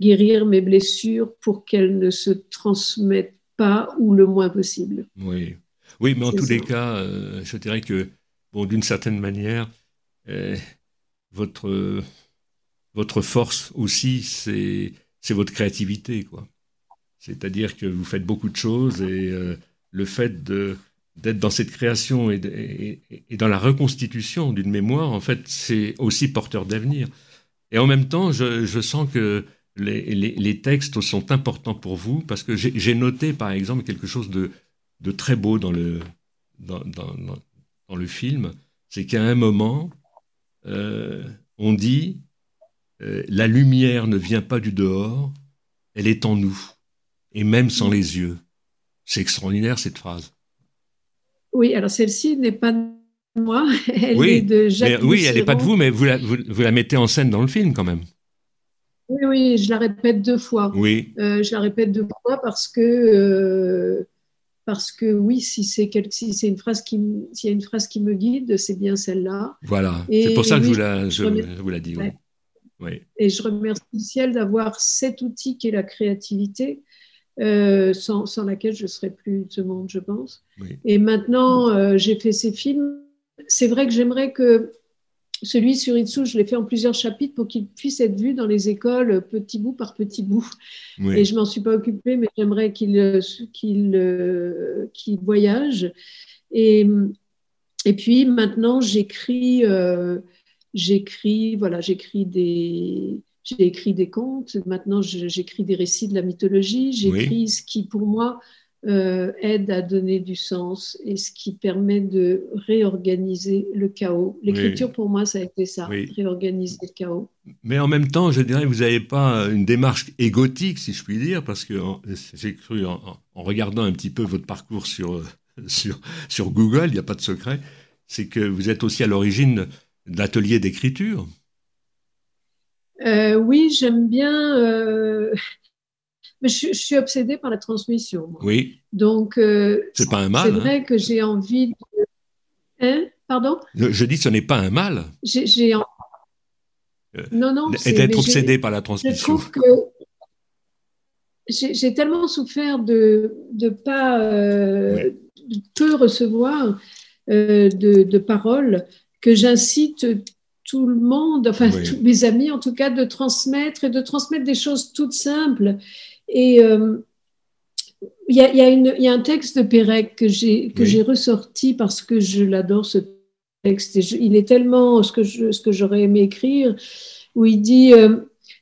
guérir mes blessures, pour qu'elles ne se transmettent pas ou le moins possible. Oui. Oui, mais en tous les cas, euh, je dirais que, bon, d'une certaine manière, euh, votre, votre force aussi, c'est, c'est votre créativité, quoi. C'est-à-dire que vous faites beaucoup de choses et euh, le fait de, d'être dans cette création et, et, dans la reconstitution d'une mémoire, en fait, c'est aussi porteur d'avenir. Et en même temps, je, je sens que les, les, les, textes sont importants pour vous parce que j'ai noté, par exemple, quelque chose de, de très beau dans le, dans, dans, le film, c'est qu'à un moment, euh, on dit euh, la lumière ne vient pas du dehors, elle est en nous, et même sans les yeux. C'est extraordinaire cette phrase. Oui, alors celle-ci n'est pas de moi, elle est de Jacques. oui, elle n'est pas de vous, mais vous la, vous, la, mettez en scène dans le film quand même. Oui, oui, je la répète deux fois. Oui. Euh, je la répète deux fois parce que parce que oui, si c'est si c'est une phrase qui s'il y a une phrase qui me guide, c'est bien celle-là. Voilà, c'est pour ça que je, vous la, je, vous la dis. Oui. Et je remercie le ciel d'avoir cet outil qui est la créativité, euh, sans, sans, laquelle je ne serais plus de ce monde, je pense. Et maintenant, euh, j'ai fait ces films. C'est vrai que j'aimerais que celui sur Itsu, je l'ai fait en plusieurs chapitres pour qu'il puisse être vu dans les écoles petit bout par petit bout. Et je m'en suis pas occupée, mais j'aimerais qu'il qu'il qu'il voyage. Et, et puis maintenant, j'écris, euh, j'écris, voilà, j'écris des, j'ai écrit des contes. Maintenant, j'écris des récits de la mythologie. J'écris ce qui, pour moi, euh, aide à donner du sens et ce qui permet de réorganiser le chaos. L'écriture, pour moi, ça a été ça, réorganiser le chaos. Mais en même temps, je dirais, vous n'avez pas une démarche égotique, si je puis dire, parce que j'ai cru, en, regardant un petit peu votre parcours sur, sur, sur Google, il n'y a pas de secret, c'est que vous êtes aussi à l'origine d'ateliers d'écriture. Euh, oui, j'aime bien. Euh, mais je, suis obsédée par la transmission. Oui. Donc, euh, c'est pas un mal. C'est vrai hein. que j'ai envie de. Hein Pardon? Je, dis, ce n'est pas un mal. J'ai. En... non, non. Et d'être obsédé par la transmission. Je trouve que j'ai tellement souffert de ne pas peu recevoir de, de, paroles que j'incite tout le monde, enfin tous mes amis en tout cas, de transmettre et de transmettre des choses toutes simples. Et euh, il y, a, y, a un texte de Pérec que j'ai ressorti parce que je l'adore ce texte. il est tellement ce que j'aurais aimé écrire où il dit euh,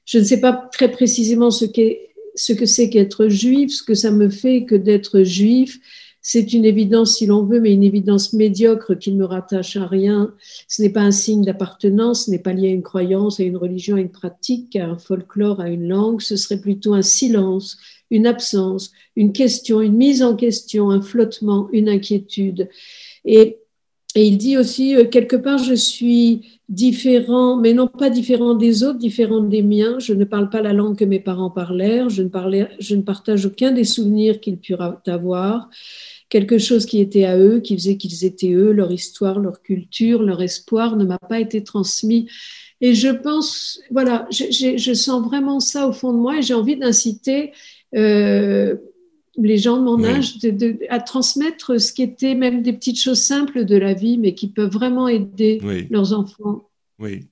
je ne sais pas très précisément ce que c'est qu'être juif, ce que ça me fait que d'être juif, c'est une évidence si l'on veut, mais une évidence médiocre qui ne me rattache à rien. Ce n'est pas un signe d'appartenance, ce n'est pas lié à une croyance, à une religion, à une pratique, à un folklore, à une langue. Ce serait plutôt un silence, une absence, une question, une mise en question, un flottement, une inquiétude. Et, il dit aussi, euh, quelque part, je suis différent, mais non pas différent des autres, différent des miens. Je ne parle pas la langue que mes parents parlèrent, je ne, parlais, je ne partage aucun des souvenirs qu'ils purent avoir quelque chose qui était à eux, qui faisait qu'ils étaient eux, leur histoire, leur culture, leur espoir ne m'a pas été transmis. Et je pense, voilà, je, sens vraiment ça au fond de moi et j'ai envie d'inciter euh, les gens de mon âge à transmettre ce qui était même des petites choses simples de la vie, mais qui peuvent vraiment aider leurs enfants. Oui.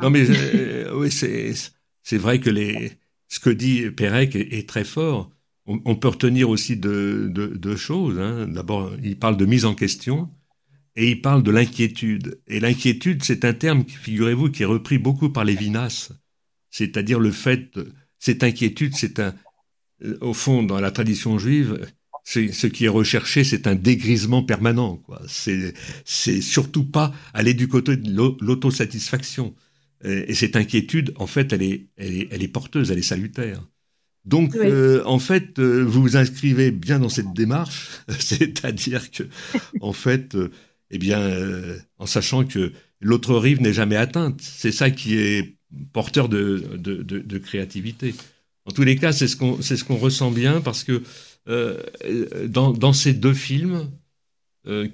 Non, mais euh, oui, c'est vrai que les, ce que dit Pérec est très fort on, peut retenir aussi deux, choses. Hein. D'abord, il parle de mise en question et il parle de l'inquiétude. Et l'inquiétude, c'est un terme, figurez-vous, qui est repris beaucoup par Lévinas. C'est-à-dire le fait, cette inquiétude, c'est un, au fond, dans la tradition juive, ce qui est recherché, c'est un dégrisement permanent. C'est, surtout pas aller du côté de l'autosatisfaction. Et cette inquiétude, en fait, elle est, elle est porteuse, elle est salutaire. Donc, euh, en fait, euh, vous vous inscrivez bien dans cette démarche, c'est-à-dire que, en fait, euh, eh bien, en sachant que l'autre rive n'est jamais atteinte, c'est ça qui est porteur de, de, créativité. En tous les cas, c'est ce qu'on ce qu'on ressent bien parce que dans, dans, ces deux films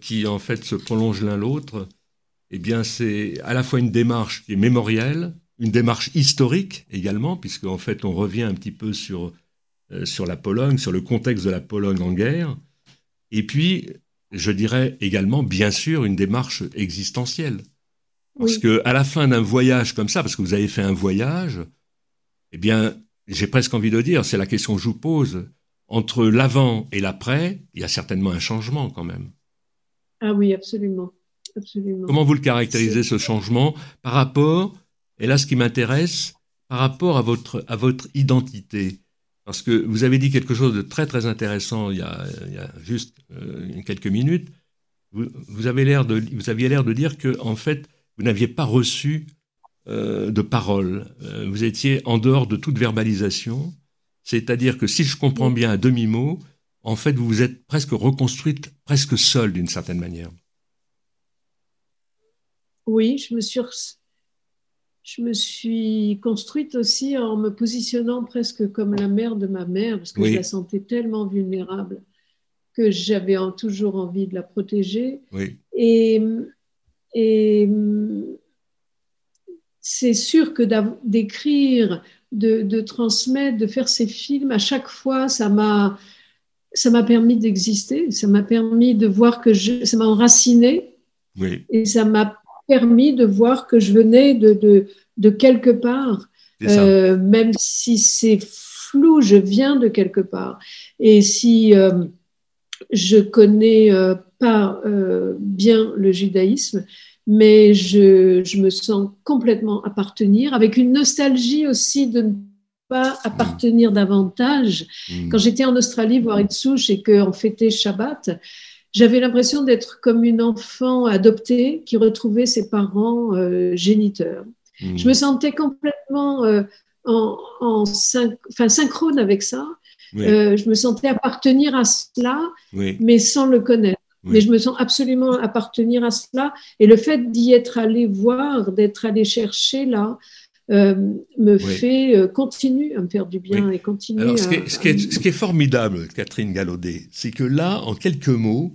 qui en fait se prolongent l'un l'autre, eh bien, c'est à la fois une démarche qui est mémorielle, une démarche historique également, puisque en fait on revient un petit peu sur, euh, sur la Pologne, sur le contexte de la Pologne en guerre, et puis je dirais également bien sûr une démarche existentielle. Parce que à la fin d'un voyage comme ça, parce que vous avez fait un voyage, eh bien, j'ai presque envie de dire, c'est la question que je vous pose, entre l'avant et l'après, il y a certainement un changement quand même. Ah oui, absolument. absolument. Comment vous le caractérisez ce changement par rapport et là, ce qui m'intéresse, par rapport à votre, à votre identité, parce que vous avez dit quelque chose de très très intéressant il y a, il y a juste euh, quelques minutes. Vous, vous, avez l'air de, vous aviez l'air de dire que en fait, vous n'aviez pas reçu euh, de parole. Euh, vous étiez en dehors de toute verbalisation. C'est-à-dire que si je comprends bien à demi-mot, en fait, vous vous êtes presque reconstruite, presque seule d'une certaine manière. Oui, je me suis je me suis construite aussi en me positionnant presque comme la mère de ma mère, parce que je la sentais tellement vulnérable que j'avais toujours envie de la protéger. Et, et c'est sûr que d'écrire, de, transmettre, de faire ces films, à chaque fois, ça m'a ça m'a permis d'exister, ça m'a permis de voir que je, ça m'a enraciné, et ça m'a permis de voir que je venais de, de, de quelque part, euh, même si c'est flou, je viens de quelque part. Et si euh, je connais euh, pas euh, bien le judaïsme, mais je, je, me sens complètement appartenir, avec une nostalgie aussi de ne pas appartenir davantage. Mmh. Quand j'étais en Australie voir Itzouch et qu'on fêtait Shabbat, j'avais l'impression d'être comme une enfant adoptée qui retrouvait ses parents euh, géniteurs. Mmh. Je me sentais complètement euh, en, en synchrone avec ça. Euh, je me sentais appartenir à cela, mais sans le connaître. Mais je me sens absolument appartenir à cela. Et le fait d'y être allé voir, d'être allé chercher là, euh, me fait euh, continue à me faire du bien et continue. Alors, ce, qui est, ce, qui est, ce, qui est, formidable, Catherine Gallaudet, c'est que là, en quelques mots,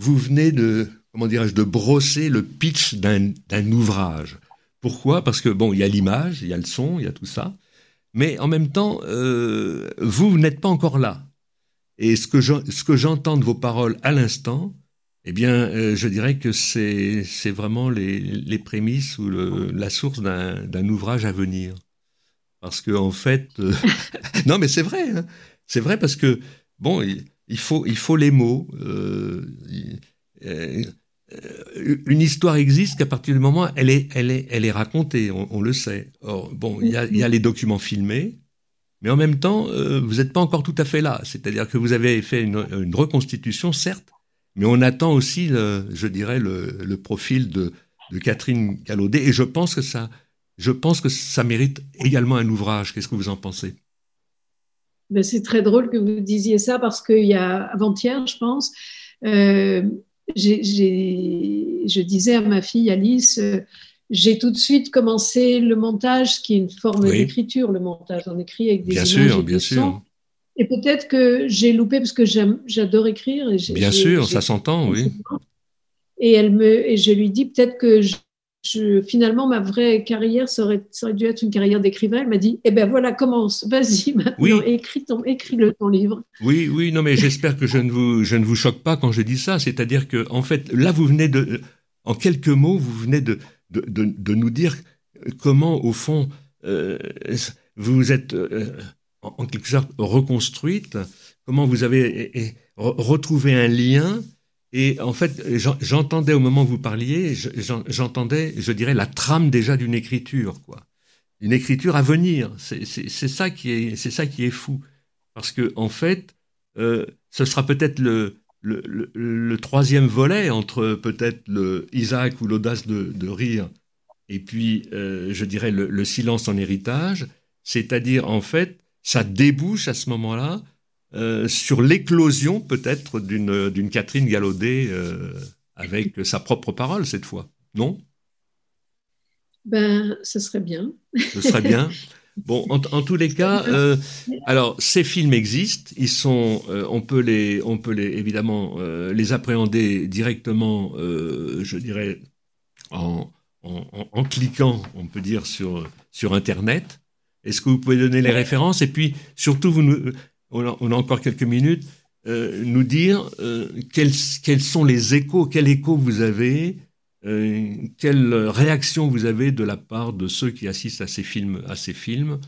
vous venez de, comment dirais-je, de brosser le pitch d'un ouvrage. Pourquoi? Parce que bon, il y a l'image, il y a le son, il y a tout ça, mais en même temps, euh, vous, n'êtes pas encore là. Et ce que j'entends de vos paroles à l'instant, eh bien, euh, je dirais que c'est vraiment les, prémices ou la source d'un ouvrage à venir. Parce que en fait, euh, non, mais c'est vrai, hein. c'est vrai parce que bon, il, faut il faut les mots. Euh, euh, une histoire existe qu'à partir du moment elle est, elle est, elle est racontée, on, le sait. Or, bon, il y a, les documents filmés, mais en même temps, euh, vous n'êtes pas encore tout à fait là. C'est-à-dire que vous avez fait une, reconstitution, certes, mais on attend aussi, je dirais, le, profil de, de, Catherine Calaudet, et je pense que ça, je pense que ça mérite également un ouvrage. Qu'est-ce que vous en pensez? Ben, C'est très drôle que vous disiez ça parce qu'il y a avant-hier, je pense. Euh, je disais à ma fille Alice, euh, j'ai tout de suite commencé le montage, qui est une forme d'écriture, le montage. On écrit avec des bien images sûr, et bien sûr. Et peut-être que j'ai loupé parce que j'adore écrire. Et bien sûr, ça s'entend, oui. Et elle me, et je lui dis peut-être que finalement, ma vraie carrière, ça aurait, dû être une carrière d'écrivain. Elle m'a dit, eh ben voilà, commence, vas-y maintenant, écris, ton, écris le ton livre. Oui, oui, non, mais j'espère que je ne, vous, je ne vous choque pas quand je dis ça. C'est-à-dire que, en fait, là, vous venez de, en quelques mots, vous venez de, de, de, nous dire comment, au fond, euh, vous êtes, euh, en, quelque sorte, reconstruite, comment vous avez retrouvé un lien et en fait, j'entendais au moment où vous parliez, j'entendais, je dirais, la trame déjà d'une écriture, quoi. Une écriture à venir. C'est ça qui est, c'est ça qui est fou, parce que en fait, euh, ce sera peut-être le, troisième volet entre peut-être le Isaac ou l'audace de, rire, et puis, euh, je dirais, le silence en héritage. C'est-à-dire, en fait, ça débouche à ce moment-là euh, sur l'éclosion peut-être d'une Catherine Gallaudet euh, avec sa propre parole cette fois, non? Ben, ce serait bien. Ce serait bien. Bon, en, tous les cas, euh, alors ces films existent, ils sont, on peut les, on peut les évidemment les appréhender directement, je dirais, en, en, en, cliquant, on peut dire sur sur internet. Est-ce que vous pouvez donner les références? Et puis surtout vous nous, on a, encore quelques minutes, euh, nous dire euh, quels, quels, sont les échos, quel écho vous avez, euh, quelle réaction vous avez de la part de ceux qui assistent à ces films. À ces films.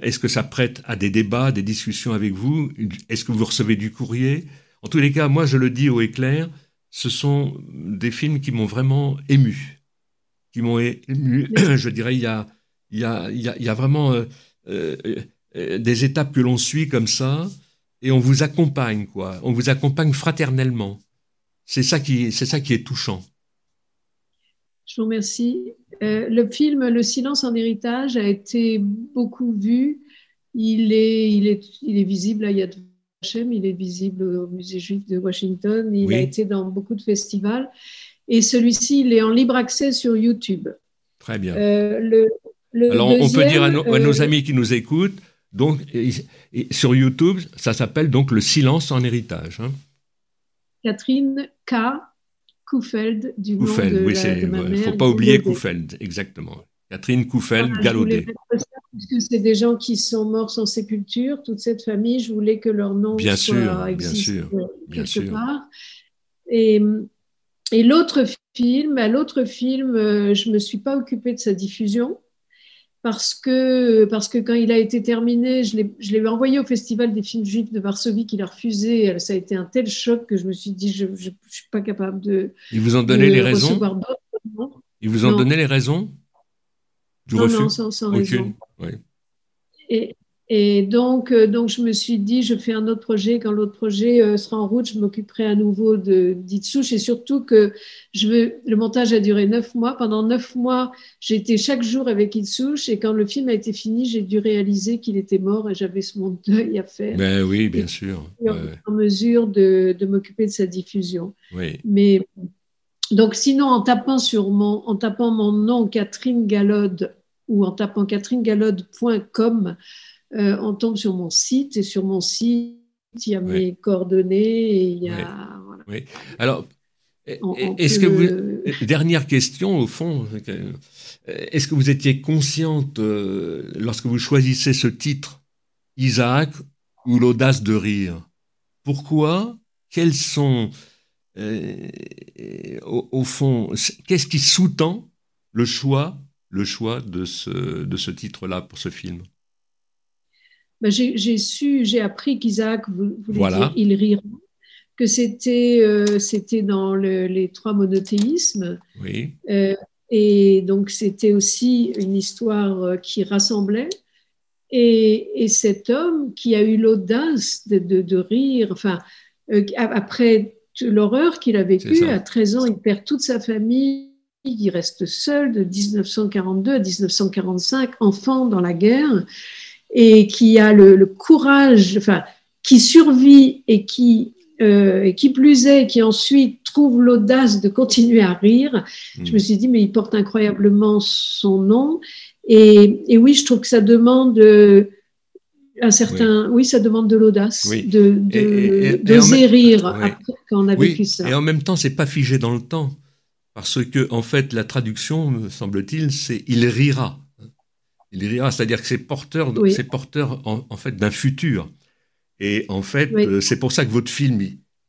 Est-ce que ça prête à des débats, des discussions avec vous? Est-ce que vous recevez du courrier? En tous les cas, moi je le dis au éclair, ce sont des films qui m'ont vraiment ému, qui m'ont ému. je dirais, il y a, il y a, il y a, vraiment euh, des étapes que l'on suit comme ça, et on vous accompagne, quoi. On vous accompagne fraternellement. C'est ça qui, c'est ça qui est touchant. Je vous remercie. Euh, le film Le silence en héritage a été beaucoup vu. Il est, il est, il est visible à Yad Vashem, il est visible au Musée juif de Washington, il a été dans beaucoup de festivals. Et celui-ci, il est en libre accès sur YouTube. Très bien. Euh, le, Alors, on peut dire à, nos amis qui nous écoutent, donc, sur YouTube, ça s'appelle donc Le silence en héritage. Hein. Catherine K. Koufeld, du nom de, oui, il ne faut pas oublier Koufeld, exactement. Catherine Koufeld, ah, Galaudet. Puisque c'est des gens qui sont morts sans sépulture, toute cette famille, je voulais que leur nom bien soit sûr, bien sûr, quelque part. Et, et l'autre film. À l'autre film, je ne me suis pas occupée de sa diffusion parce que, parce que quand il a été terminé, je l'ai envoyé au Festival des films juifs de Varsovie qu'il a refusé. Ça a été un tel choc que je me suis dit, je ne suis pas capable de. Ils vous ont donné les raisons Ils vous ont donné les raisons du non, refus Non, sans, sans raison. Oui. Et, et donc, euh, donc, je me suis dit, je fais un autre projet. Quand l'autre projet euh, sera en route, je m'occuperai à nouveau d'Itsouche. Et surtout que je veux, le montage a duré neuf mois. Pendant neuf mois, j'ai été chaque jour avec Itsouche. Et quand le film a été fini, j'ai dû réaliser qu'il était mort et j'avais mon deuil à faire. Ben oui, bien sûr. En mesure de, de m'occuper de sa diffusion. Oui. Mais donc, sinon, en tapant sur mon, en tapant mon nom, Catherine Galode, ou en tapant catherinegalode.com, euh, on tombe sur mon site et sur mon site, il y a mes coordonnées et il y a. Oui. Alors, est-ce que vous. Dernière question, au fond. Est-ce que vous étiez consciente, euh, lorsque vous choisissez ce titre, Isaac ou l'audace de rire? Pourquoi? Quels sont. Euh, au, au, fond, qu'est-ce qui sous-tend le choix, le choix de ce, de ce titre-là pour ce film? Ben, j'ai su, j'ai appris qu'Isaac voulait dire il rira, que c'était euh, c'était dans les trois monothéismes. Oui. Euh, et donc c'était aussi une histoire euh, qui rassemblait. Et, et, cet homme qui a eu l'audace de, de, de, rire, enfin, après l'horreur qu'il a vécue, à 13 ans, il perd toute sa famille, il reste seul de 1942 à 1945, enfant dans la guerre et qui a le, courage, enfin, qui survit et qui, euh, qui plus est, qui ensuite trouve l'audace de continuer à rire, hmm. je me suis dit, mais il porte incroyablement son nom. Et, et oui, je trouve que ça demande euh, un certain, oui, ça demande de l'audace, de d'oser rire après, quand on a vécu ça. Et en même temps, c'est pas figé dans le temps, parce que en fait, la traduction, me semble-t-il, c'est il rira. Il rira, c'est-à-dire que c'est porteur, c'est porteur en, fait d'un futur. Et en fait, euh, c'est pour ça que votre film,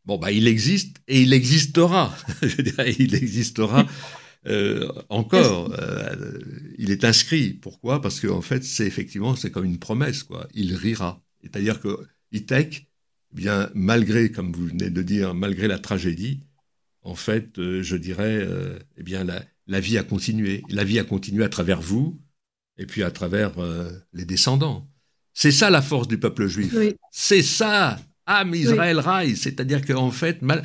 bon bah, il existe et il existera. Je dirais, il existera euh, encore. Euh, il est inscrit. Pourquoi? Parce qu'en en fait, c'est effectivement, c'est comme une promesse, quoi. Il rira. C'est-à-dire que Itech, eh bien malgré, comme vous venez de dire, malgré la tragédie, en fait, je dirais, eh bien la, la vie a continué. La vie a continué à travers vous et puis à travers euh, les descendants. C'est ça la force du peuple juif. C'est ça, Am Israël oui. C'est-à-dire qu'en fait, mal,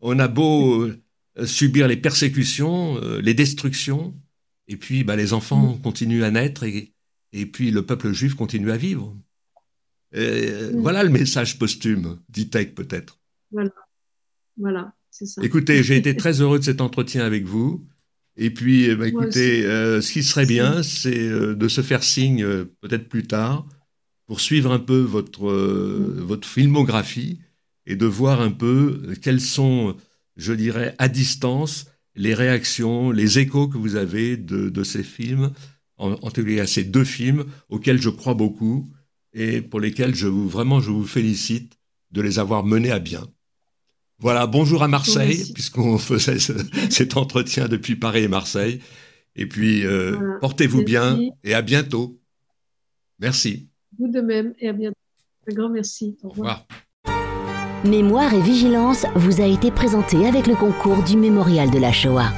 on a beau euh, subir les persécutions, euh, les destructions, et puis bah, les enfants mm. continuent à naître, et, et, puis le peuple juif continue à vivre. Mm. Voilà le message posthume d'Itech peut-être. Voilà, voilà, c'est ça. Écoutez, j'ai été très heureux de cet entretien avec vous. Et puis, eh ben, écoutez, euh, ce qui serait bien, c'est euh, de se faire signe euh, peut-être plus tard pour suivre un peu votre, mm. votre filmographie et de voir un peu quelles sont, je dirais, à distance, les réactions, les échos que vous avez de, de ces films, en, en tout cas ces deux films auxquels je crois beaucoup et pour lesquels je vous, vraiment je vous félicite de les avoir menés à bien. Voilà, bonjour à Marseille, puisqu'on faisait cet entretien depuis Paris et Marseille. Et puis, euh, portez-vous bien et à bientôt. Merci. Vous de même et à bientôt. Un grand merci. Au revoir. Mémoire et vigilance vous a été présenté avec le concours du Mémorial de la Shoah.